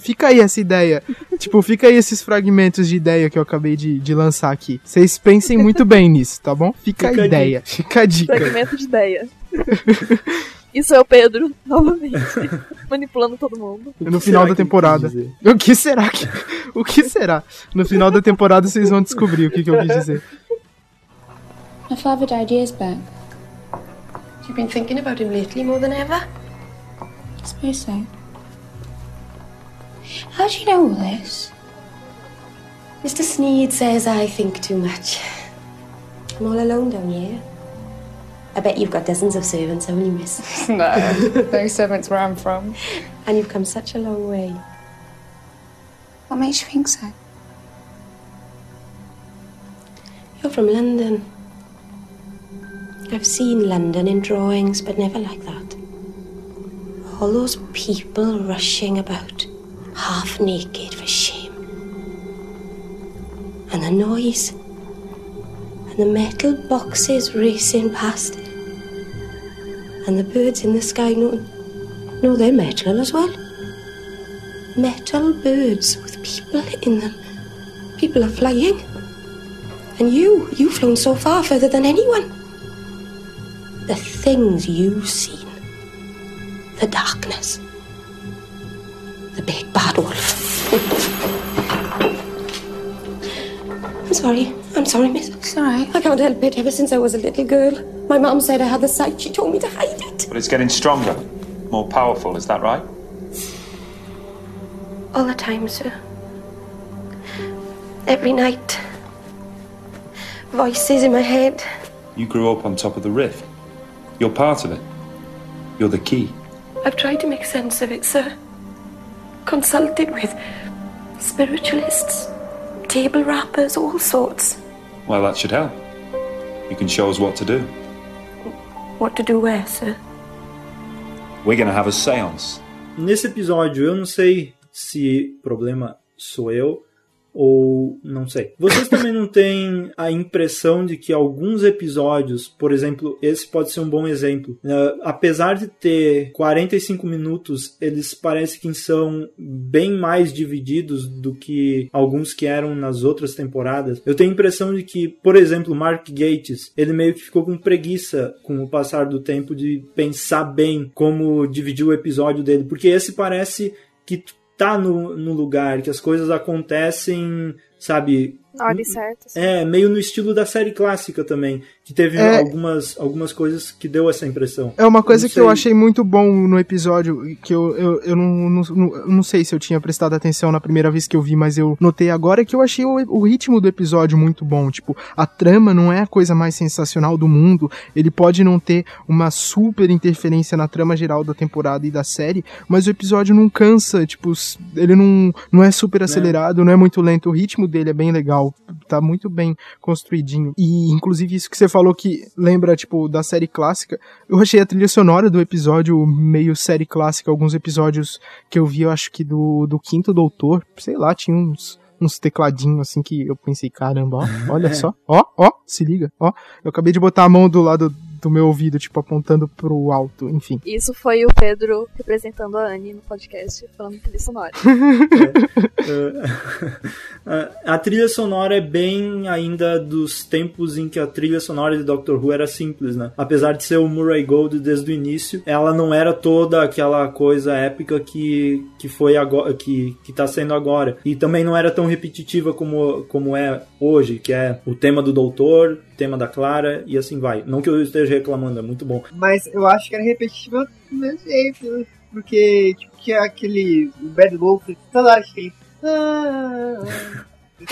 Fica aí essa ideia. [LAUGHS] tipo, fica aí esses fragmentos de ideia que eu acabei de, de lançar aqui. Vocês pensem muito bem nisso, tá bom? Fica, Fica a a ideia. Fica a dica. Fragmento de ideia. [LAUGHS] Isso é o Pedro, [LAUGHS] novamente, manipulando todo mundo. No final da temporada. O que será que. O que será? No final da temporada vocês vão descobrir o que, que eu quis dizer. My father died years back. You've been thinking about him lately more than ever. I suppose so. How do you know all this? Mr. Sneed says I think too much. I'm all alone down here. I bet you've got dozens of servants, haven't you, miss? [LAUGHS] No, no servants where I'm from. And you've come such a long way. What makes you think so? You're from London. I've seen London in drawings, but never like that. All those people rushing about, half naked for shame. And the noise. The metal boxes racing past. And the birds in the sky. No, no, they're metal as well. Metal birds with people in them. People are flying. And you, you've flown so far further than anyone. The things you've seen. The darkness. The big bad wolf. [LAUGHS] I'm sorry. I'm sorry, miss. It's all right. I can't help it. Ever since I was a little girl, my mum said I had the sight. She told me to hide it. But it's getting stronger, more powerful, is that right? All the time, sir. Every night. Voices in my head. You grew up on top of the rift. You're part of it. You're the key. I've tried to make sense of it, sir. Consulted with spiritualists, table wrappers, all sorts. Well, that should help. You can show us what to do. What to do where, sir? We're gonna have a seance. Nesse episódio, eu não sei se problema sou eu ou não sei. Vocês também não têm a impressão de que alguns episódios, por exemplo, esse pode ser um bom exemplo, uh, apesar de ter 45 minutos, eles parecem que são bem mais divididos do que alguns que eram nas outras temporadas. Eu tenho a impressão de que, por exemplo, Mark Gates, ele meio que ficou com preguiça com o passar do tempo de pensar bem como dividir o episódio dele, porque esse parece que tá no, no lugar, que as coisas acontecem, sabe? Ordem certa. assim. É, meio no estilo da série clássica também, que teve É. algumas, algumas coisas que deu essa impressão. É uma coisa que eu achei muito bom no episódio, que eu, eu, eu não, não, não, sei se eu tinha prestado atenção na primeira vez que eu vi, mas eu notei agora que eu achei o, o ritmo do episódio muito bom. Tipo, a trama não é a coisa mais sensacional do mundo, ele pode não ter uma super interferência na trama geral da temporada e da série, mas o episódio não cansa, tipo, ele não, não é super acelerado, não é muito lento, o ritmo dele é bem legal, tá muito bem construidinho. E, inclusive, isso que você falou que lembra, tipo, da série clássica, eu achei a trilha sonora do episódio meio série clássica, alguns episódios que eu vi, eu acho que do, do Quinto Doutor, sei lá, tinha uns uns tecladinhos assim que eu pensei, caramba, ó, olha [LAUGHS] só, ó, ó, se liga, ó. Eu acabei de botar a mão do lado do meu ouvido, tipo, apontando pro alto, enfim. Isso foi o Pedro representando a Anne no podcast, falando trilha sonora. [LAUGHS] a trilha sonora é bem ainda dos tempos em que a trilha sonora de Doctor Who era simples, né? Apesar de ser o Murray Gold desde o início, ela não era toda aquela coisa épica que, que foi agora, que, que tá sendo agora. E também não era tão repetitiva como, como é hoje, que é o tema do Doutor, tema da Clara e assim vai. Não que eu esteja reclamando, é muito bom. Mas eu acho que era repetitivo do mesmo jeito. Porque, tipo, que é aquele. Bad Wolf, toda hora que ele. Ah,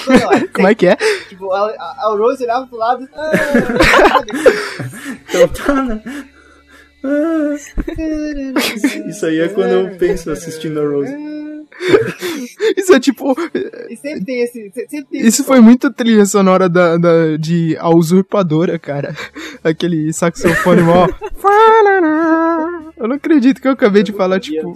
toda hora. [LAUGHS] Como é que é? Tipo, a, a, a Rose olhava pro lado. Ah, Então tá, né? Ah. [LAUGHS] Isso aí é quando eu penso assistindo a Rose. Isso é tipo. Sempre tem esse. Sempre tem Isso foi muito trilha sonora da, da, de A Usurpadora, cara. Aquele saxofone mó. [LAUGHS] Eu não acredito que eu acabei de falar, tipo.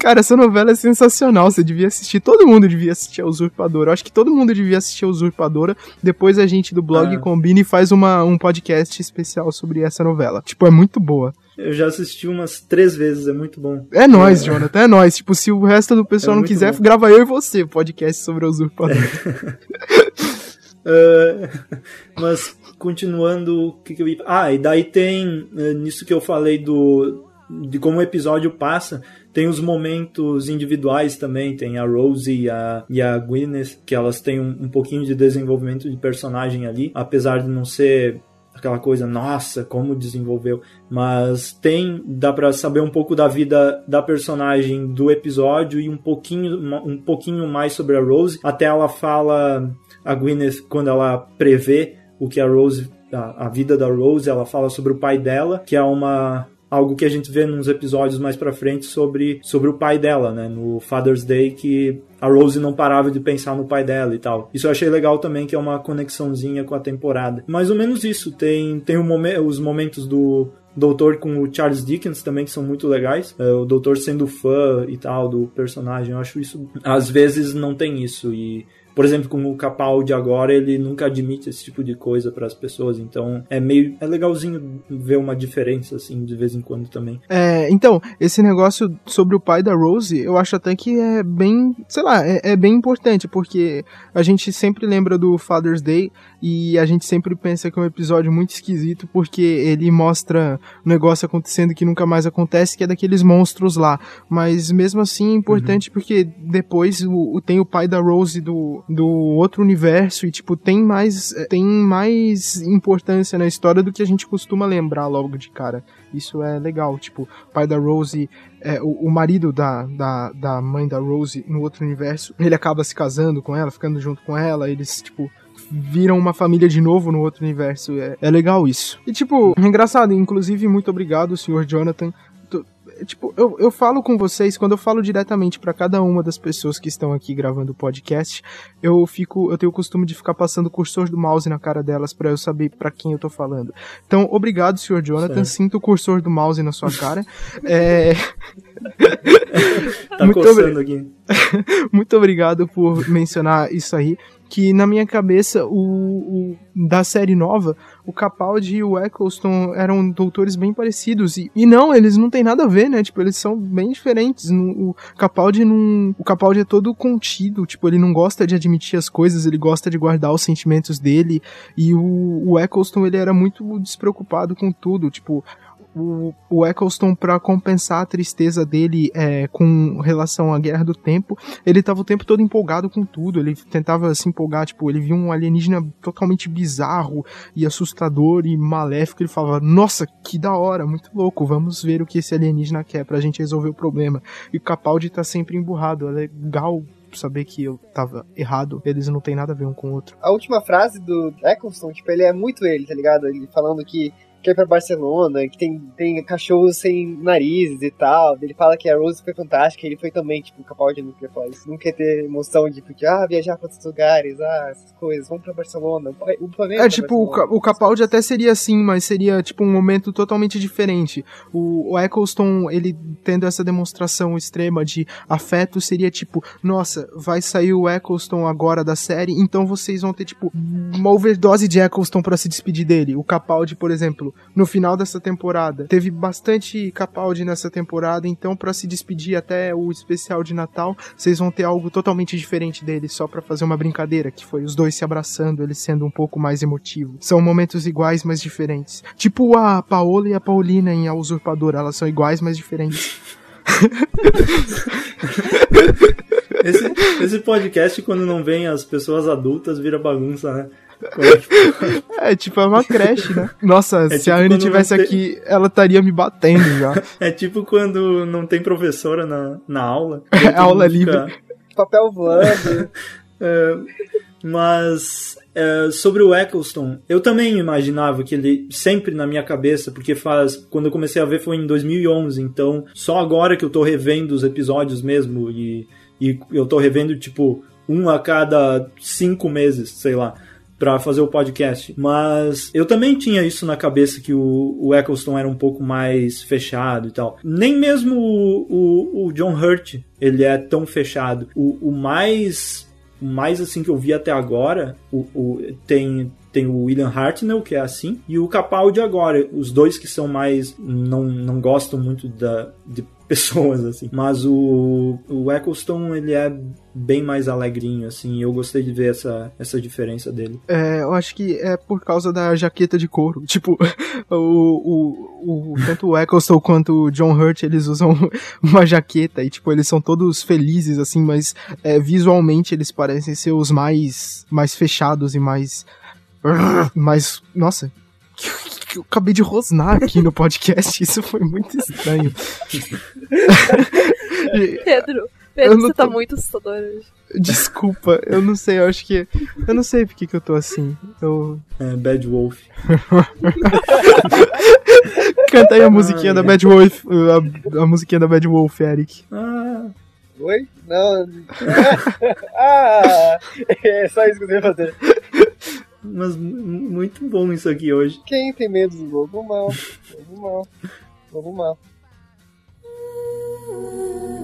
Cara, essa novela é sensacional. Você devia assistir. Todo mundo devia assistir a Usurpadora. Eu acho que todo mundo devia assistir a Usurpadora. Depois a gente do blog Ah. combina e faz uma, um podcast especial sobre essa novela. Tipo, é muito boa. Eu já assisti umas três vezes, é muito bom. É nóis, Jonathan, é nóis. Tipo, se o resto do pessoal É não quiser, bom. grava eu e você podcast sobre a Usurpadora. Ah, [LAUGHS] [LAUGHS] mas continuando, o que, que eu ia. Ah, e daí tem eh, nisso que eu falei do de como o episódio passa, tem os momentos individuais também, tem a Rose e a, e a Gwyneth, que elas têm um, um pouquinho de desenvolvimento de personagem ali, apesar de não ser aquela coisa, nossa, como desenvolveu, mas tem, dá pra saber um pouco da vida da personagem do episódio e um pouquinho, um pouquinho mais sobre a Rose, até ela fala, a Gwyneth, quando ela prevê o que a Rose, a, a vida da Rose, ela fala sobre o pai dela, que é uma algo que a gente vê nos episódios mais pra frente sobre, sobre o pai dela, né? No Father's Day, que a Rose não parava de pensar no pai dela e tal. Isso eu achei legal também, que é uma conexãozinha com a temporada. Mais ou menos isso. Tem, tem momen os momentos do Doutor com o Charles Dickens também, que são muito legais. É, o Doutor sendo fã e tal do personagem. Eu acho isso. Às vezes não tem isso. E por exemplo, com o Capaldi agora, ele nunca admite esse tipo de coisa para as pessoas, então é meio é legalzinho ver uma diferença assim de vez em quando também. É, então, esse negócio sobre o pai da Rose, eu acho até que é bem, sei lá, é, é bem importante, porque a gente sempre lembra do Father's Day e a gente sempre pensa que é um episódio muito esquisito porque ele mostra um negócio acontecendo que nunca mais acontece, que é daqueles monstros lá. Mas mesmo assim é importante uhum. porque depois o, o, tem o pai da Rose do, do outro universo e, tipo, tem mais, tem mais importância na história do que a gente costuma lembrar logo de cara. Isso é legal, tipo, o pai da Rose, é, o, o, marido da, da, da mãe da Rose no outro universo, ele acaba se casando com ela, ficando junto com ela, eles, tipo, viram uma família de novo no outro universo. É, é legal isso. E, tipo, é engraçado, inclusive, muito obrigado, senhor Jonathan, tipo, eu, eu falo com vocês, quando eu falo diretamente para cada uma das pessoas que estão aqui gravando o podcast, eu fico, eu tenho o costume de ficar passando o cursor do mouse na cara delas para eu saber para quem eu tô falando. Então, obrigado, senhor Jonathan, certo. sinto o cursor do mouse na sua cara. [LAUGHS] é... tá muito coçando aqui. [LAUGHS] muito obrigado por mencionar isso aí que na minha cabeça o, o, da série nova o Capaldi e o Eccleston eram doutores bem parecidos e, e não eles não têm nada a ver né? Tipo eles são bem diferentes. O Capaldi não o Capaldi é todo contido tipo ele não gosta de admitir as coisas ele gosta de guardar os sentimentos dele. E o, o Eccleston ele era muito despreocupado com tudo tipo o, o Eccleston, para compensar a tristeza dele é, com relação à Guerra do Tempo, ele tava o tempo todo empolgado com tudo. Ele tentava se empolgar, tipo, ele via um alienígena totalmente bizarro e assustador e maléfico. Ele falava: Nossa, que da hora, muito louco, vamos ver o que esse alienígena quer pra gente resolver o problema. E o Capaldi tá sempre emburrado. É legal saber que eu tava errado, eles não tem nada a ver um com o outro. A última frase do Eccleston, tipo, ele é muito ele, tá ligado? Ele falando que quer ir pra Barcelona, que tem, tem cachorros sem narizes e tal. Ele fala que a Rose foi fantástica, ele foi também, tipo, Capaldi não quer falar isso. Não quer ter emoção de, porque, ah, viajar pra outros lugares, ah, essas coisas, vamos pra Barcelona. O planeta é, tipo, o, o Capaldi até seria assim, mas seria, tipo, um momento totalmente diferente. O, o Eccleston, ele tendo essa demonstração extrema de afeto, seria tipo, nossa, vai sair o Eccleston agora da série, então vocês vão ter, tipo, uma overdose de Eccleston para se despedir dele. O Capaldi, por exemplo, no final dessa temporada. Teve bastante Capaldi nessa temporada, então para se despedir até o especial de Natal, vocês vão ter algo totalmente diferente dele, só para fazer uma brincadeira, que foi os dois se abraçando, ele sendo um pouco mais emotivo. São momentos iguais, mas diferentes. Tipo a Paola e a Paulina em A Usurpadora, elas são iguais, mas diferentes. [LAUGHS] esse, esse podcast, quando não vem as pessoas adultas, vira bagunça, né? [LAUGHS] É tipo, é uma creche, né? Nossa, é se tipo a Anne tivesse tem... aqui, ela estaria me batendo já. [LAUGHS] É tipo quando não tem professora na, na aula. [LAUGHS] É aula livre. Papel voando. é, mas é, sobre o Eccleston, eu também imaginava que ele sempre na minha cabeça, porque faz quando eu comecei a ver foi em 2011, então só agora que eu tô revendo os episódios mesmo e, e eu tô revendo tipo um a cada cinco meses, sei lá para fazer o podcast. Mas eu também tinha isso na cabeça que o, o Eccleston era um pouco mais fechado e tal. Nem mesmo o, o, o John Hurt ele é tão fechado. O, o mais mais assim que eu vi até agora, o, o, tem tem o William Hartnell, que é assim, e o Capaldi agora. Os dois que são mais. não, não gostam muito da, de pessoas, assim. Mas o, o Eccleston, ele é bem mais alegrinho, assim. Eu gostei de ver essa, essa diferença dele. É, eu acho que é por causa da jaqueta de couro. [LAUGHS] Tipo, o, o, o tanto o Eccleston quanto o John Hurt, eles usam [LAUGHS] uma jaqueta e, tipo, eles são todos felizes, assim, mas é, visualmente eles parecem ser os mais, mais fechados e mais... mais... Nossa, [LAUGHS] eu acabei de rosnar aqui no podcast, [LAUGHS] isso foi muito estranho. [LAUGHS] Pedro, Pedro, você tá tô... tá muito assustador hoje. Desculpa, eu não sei, eu acho que. Eu não sei porque que eu tô assim. Eu... É, Bad Wolf. [LAUGHS] Canta aí a musiquinha da Bad Wolf, a, a musiquinha da Bad Wolf, Eric. Ah, Oi? Não. ah! É só isso que eu ia fazer. Mas mu- muito bom isso aqui hoje. Quem tem medo do lobo mal? Lobo mal. Lobo mal. [LAUGHS]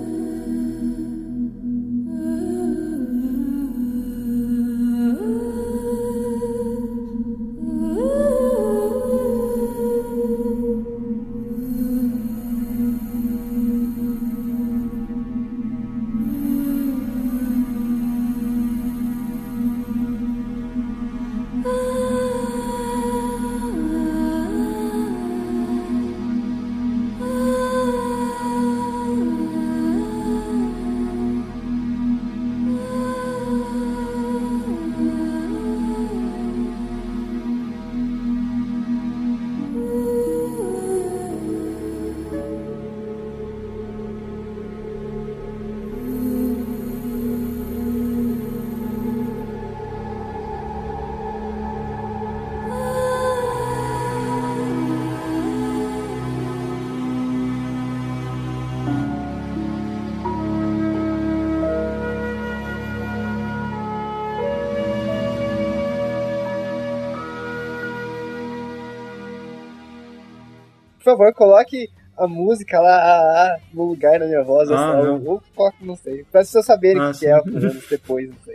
Por favor, coloque a música lá ah, ah, no lugar na minha voz. Ah, assim, não. Ou coloque, não sei. Pra pessoas saberem o Ah, que, que é anos depois, não sei.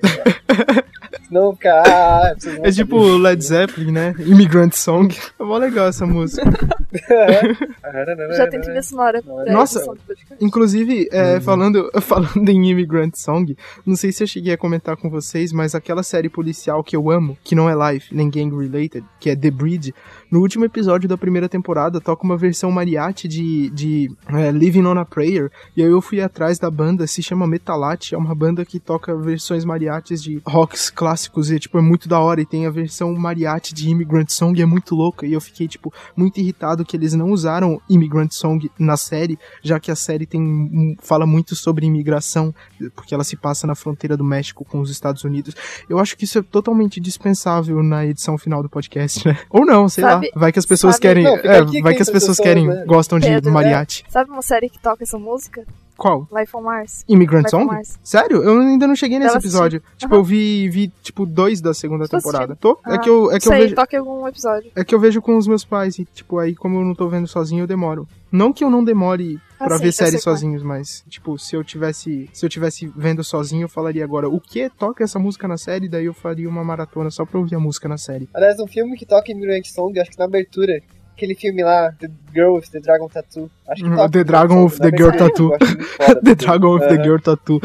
Ah, vocês vão É tipo. Led Zeppelin, né? Immigrant Song. É mó legal essa música. [LAUGHS] [LAUGHS] Já tem trilha sonora. Nossa. Inclusive, é, falando, [LAUGHS] falando em Immigrant Song, não sei se eu cheguei a comentar com vocês, mas aquela série policial que eu amo, que não é live, nem gang related, que é The Breed, no último episódio da primeira temporada toca uma versão mariachi de, de é, Living on a Prayer, e aí eu fui atrás da banda, se chama Metalate, é uma banda que toca versões mariachis de rocks clássicos, e tipo, é muito da hora, e tem a versão mariachi de Immigrant Song, e é muito louca, e eu fiquei, tipo, muito irritado que eles não usaram Immigrant Song na série, já que a série tem fala muito sobre imigração, porque ela se passa na fronteira do México com os Estados Unidos. Eu acho que isso é totalmente dispensável na edição final do podcast, né? Ou não, sei Sabe- lá. Vai que as pessoas sabe- querem, Não, é, vai que as as pessoas querem, né? gostam de Pedro, mariachi. Sabe uma série que toca essa música? Qual? Life on Mars. Immigrant Life on Song? Mars. Sério? Eu ainda não cheguei nesse Ela assistiu. episódio. Tipo, eu vi, vi, tipo, dois da segunda Tô temporada. assistindo. Tô? é Ah, que eu, é que eu sei, vejo... toca em algum episódio. É que eu vejo com os meus pais e, tipo, aí como eu não tô vendo sozinho, eu demoro. Não que eu não demore Ah, pra sim, ver eu séries é. sozinhos, mas, tipo, se eu tivesse. Se eu tivesse vendo sozinho, eu falaria agora, o que toca essa música na série? Daí eu faria uma maratona só pra ouvir a música na série. Aliás, um filme que toca Immigrant Song, acho que na abertura. Aquele filme lá, The Girl with the Dragon Tattoo. Acho que Uhum, The [LAUGHS] Dragon of the Girl Tattoo. The Dragon of the. Girl Tattoo.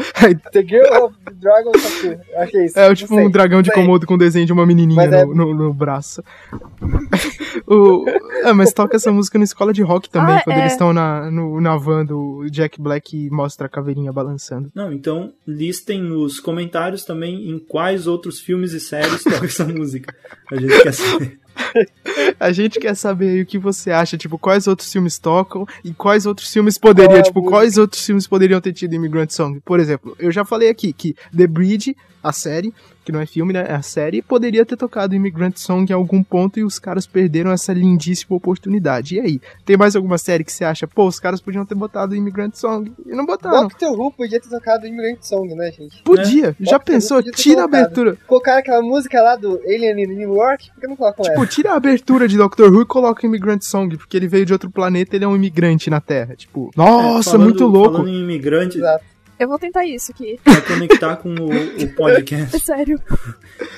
The Girl of the Dragon Tattoo. Acho que é isso. É tipo um dragão de. Komodo com desenho de uma menininha Mas é- no, no- no braço. [LAUGHS] o, é, mas toca essa música na escola de rock também, Ah, quando é. eles estão na, no, na van do Jack Black e mostra a caveirinha balançando. Não, então listem nos comentários também em quais outros filmes e séries toca essa [LAUGHS] música. A gente quer saber. A gente quer saber aí o que você acha, tipo, quais outros filmes tocam e quais outros filmes poderiam, é tipo, música? quais outros filmes poderiam ter tido Immigrant Song. Por exemplo, eu já falei aqui que The Bridge, a série, que não é filme, né, é a série, poderia ter tocado Immigrant Song em algum ponto e os caras perderam essa lindíssima oportunidade. E aí, tem mais alguma série que você acha, pô, os caras podiam ter botado Immigrant Song e não botaram? Doctor Who podia ter tocado Immigrant Song, né, gente? Podia, já Doctor pensou? Tira a abertura. Colocaram aquela música lá do Alien in New York, por que não colocam Tipo, essa? tira a abertura de Doctor Who e coloca Immigrant Song, porque ele veio de outro planeta, ele é um imigrante na Terra. Tipo, nossa, Falando- muito louco. Falando em imigrante, Exato. Eu vou tentar isso aqui. [LAUGHS] pra conectar com o, o podcast. [LAUGHS] Sério.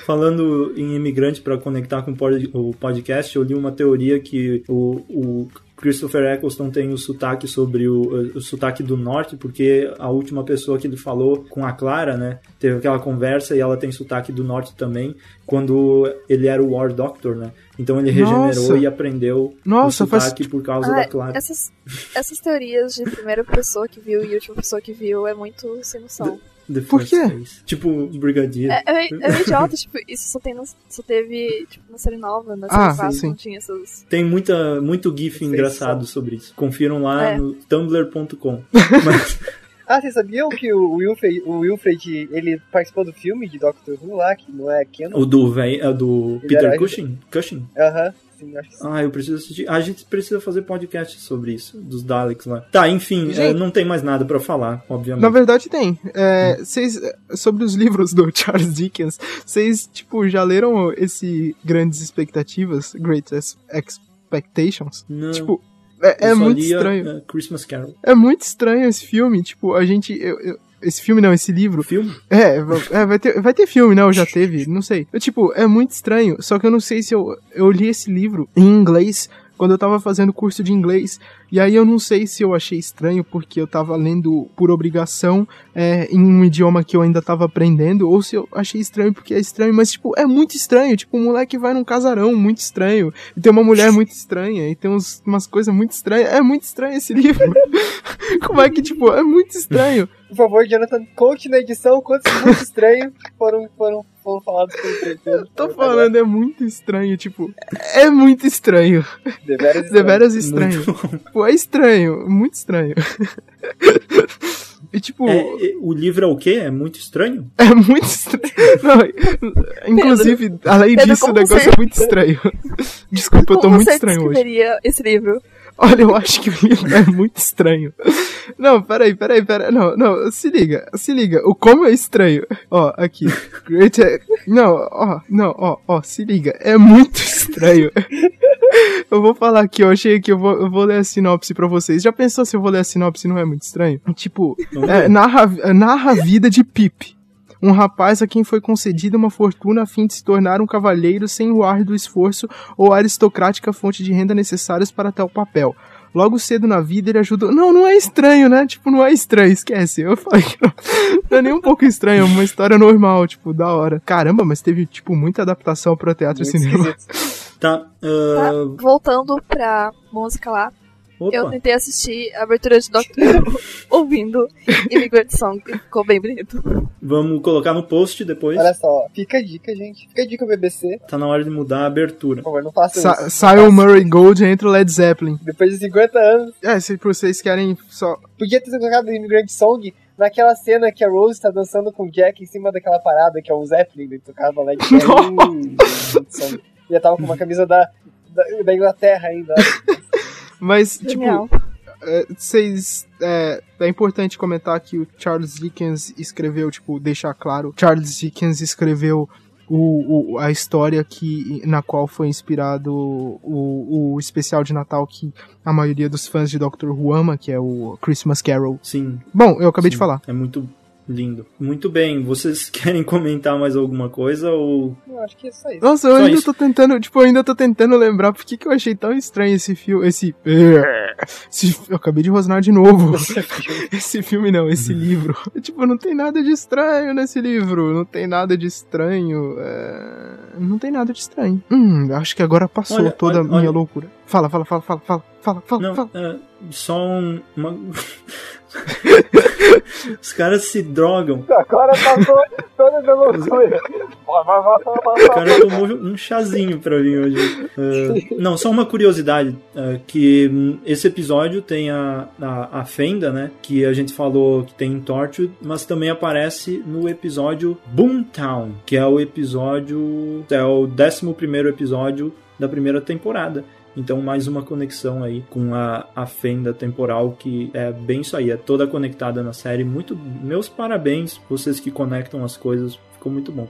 Falando em imigrante para conectar com o podcast, eu li uma teoria que o, o Christopher Eccleston tem o sotaque sobre o, o sotaque do norte, porque a última pessoa que ele falou com a Clara, né, teve aquela conversa e ela tem sotaque do norte também, quando ele era o War Doctor, né? Então ele regenerou Nossa. e aprendeu Nossa, o faz- sotaque por causa Ah, da Clara. essas, essas teorias de primeira pessoa que viu e última pessoa que viu é muito sem noção. The Por quê? Face. Tipo, Brigadier. É, é, é idiota, [LAUGHS] tipo, isso só, tem no- só teve tipo, na série nova, na Ah, série clássica, sim. não tinha essas. Tem muita, muito GIF Sei engraçado sobre isso. Confiram lá É. no tumblr.com. [LAUGHS] Mas, Ah, vocês sabiam que o Wilfred, o Wilfred, ele participou do filme de Doctor Who lá, que não é Canon? O do, véi, é do Ele Peter Cushing? Cushing? Aham, sim, acho que sim. Ah, eu preciso assistir. A gente precisa fazer podcast sobre isso, dos Daleks lá. Tá, enfim, Gente- é, não tem mais nada pra falar, obviamente. Na verdade tem. É, Vocês, sobre os [LAUGHS] livros do Charles Dickens, vocês, tipo, já leram esse Grandes Expectativas, Great Ex- Expectations? Não. Tipo, é, é muito estranho. é, Christmas Carol. É muito estranho esse filme, tipo, a gente... eu- eu- esse filme não, esse livro. Filme? É, é, vai, ter, vai ter filme, não, já [LAUGHS] teve, não sei. Eu, tipo, é muito estranho, só que eu não sei se eu, eu li esse livro em inglês quando eu tava fazendo curso de inglês. E aí eu não sei se eu achei estranho porque eu tava lendo por obrigação é, em um idioma que eu ainda tava aprendendo, ou se eu achei estranho porque é estranho, mas tipo, é muito estranho. Tipo, um moleque vai num casarão muito estranho, e tem uma mulher muito estranha, e tem uns, umas coisas muito estranhas. É muito estranho esse livro. [LAUGHS] Como é que, tipo, é muito estranho. Por favor, Jonathan, conte na edição quantos muito estranhos foram, foram, foram falados pelo prefeito. Tô falando, é muito estranho, tipo, é muito estranho. Deveras estranho. [LAUGHS] Deveras estranho. Pô, é estranho, muito estranho. [LAUGHS] E tipo, É, é, o livro é o quê? É muito estranho? [LAUGHS] é muito estranho. Não, inclusive, além Pedro, disso, o como negócio você- é muito estranho. Desculpa, eu tô Como muito estranho hoje. esse livro? [LAUGHS] Olha, eu acho que o livro é muito estranho. Não, peraí, peraí, peraí. Não, não, se liga, se liga. O como é estranho. Ó, aqui. Great. Não, ó, não, ó, ó, se liga. É muito estranho. [LAUGHS] Eu vou falar aqui, eu achei que eu vou, eu vou ler a sinopse pra vocês. Já pensou se eu vou ler a sinopse não é muito estranho? Tipo, é, ver. narra, narra a vida de Pip. Um rapaz a quem foi concedida uma fortuna a fim de se tornar um cavalheiro sem o árduo esforço ou a aristocrática fonte de renda necessárias para tal papel. Logo cedo na vida ele ajudou. Não, não é estranho, né? Tipo, não é estranho, esquece. Eu falei que não, [LAUGHS] não é nem um pouco estranho, é uma história normal, tipo, da hora. Caramba, mas teve, tipo, muita adaptação para teatro e cinema. Tá. Tá? ah, Voltando pra música lá, opa. eu tentei assistir a abertura de Doctor Who [LAUGHS] ouvindo Immigrant Song, ficou bem bonito. Vamos colocar no post depois. Olha só, fica a dica, gente. Fica a dica BBC. Tá na hora de mudar a abertura. Por favor, não faça Sa isso. sai o Murray Gold entre o Led Zeppelin. Depois de 50 anos, É, se vocês querem só. podia ter colocado Immigrant Song naquela cena que a Rose tá dançando com o Jack em cima daquela parada que é o Zeppelin, ele tocava Led Zeppelin. E ela tava com uma camisa da, da, da Inglaterra ainda. Mas, tipo, Genial. é, vocês. É, é importante comentar que o Charles Dickens escreveu, tipo, deixar claro. Charles Dickens escreveu o, o- a história que, na qual foi inspirado o, o especial de Natal que a maioria dos fãs de Doctor Who ama, que é o Christmas Carol. Sim. Bom, eu acabei de sim, falar. É muito lindo. Muito bem. Vocês [LAUGHS] querem comentar mais alguma coisa ou. Eu acho que é só isso. Nossa, eu Só ainda isso. tô tentando, tipo, eu ainda tô tentando lembrar por que eu achei tão estranho esse filme, esse, [LAUGHS] esse eu acabei de rosnar de novo. [LAUGHS] esse filme não, esse livro. Tipo, não tem nada de estranho nesse livro, não tem nada de estranho, é, não tem nada de estranho. Hum, acho que agora passou Olha, toda a minha olha. loucura. Fala, fala, fala, fala, fala, fala, fala, Não, fala. é, só um, uma. [LAUGHS] Os caras se drogam. Agora passou toda a loucura. O cara tomou um chazinho pra vir hoje. É, não, só uma curiosidade: é, que esse episódio tem a, a, a Fenda, né? Que a gente falou que tem em Torchwood, mas também aparece no episódio Boomtown, que é o episódio. É o 11 episódio da primeira temporada. Então, mais uma conexão aí com a, a fenda temporal, que é bem isso aí, é toda conectada na série. Muito. Meus parabéns, vocês que conectam as coisas, ficou muito bom.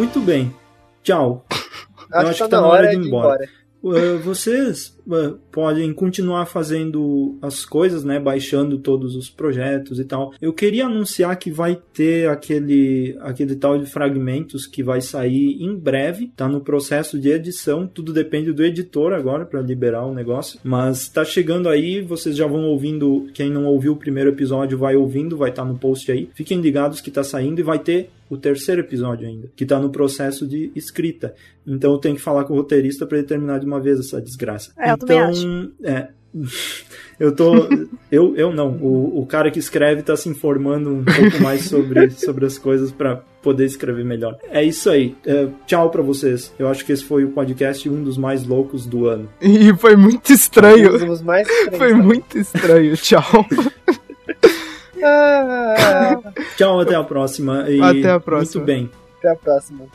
Muito bem. Tchau. Acho, Eu acho que tá tá na hora hora de de ir embora. Uh, Vocês podem continuar fazendo as coisas, né? Baixando todos os projetos e tal. Eu queria anunciar que vai ter aquele, aquele tal de fragmentos que vai sair em breve. Tá no processo de edição. Tudo depende do editor agora para liberar o negócio. Mas tá chegando aí. Vocês já vão ouvindo. Quem não ouviu o primeiro episódio vai ouvindo. Vai estar no post aí. Fiquem ligados que tá saindo e vai ter o terceiro episódio ainda, que tá no processo de escrita. Então eu tenho que falar com o roteirista para ele terminar de uma vez essa desgraça. É, eu então, acho. é. [LAUGHS] Eu tô. Eu, eu não. O, o cara que escreve tá se informando um pouco mais sobre, [LAUGHS] sobre as coisas para poder escrever melhor. É isso aí. É, tchau para vocês. Eu acho que esse foi o podcast um dos mais loucos do ano. E foi muito estranho. Um dos mais estranhos Foi também. muito estranho. Tchau. [LAUGHS] Ah, Tchau, até a próxima. E Até a próxima. Muito bem. até a próxima.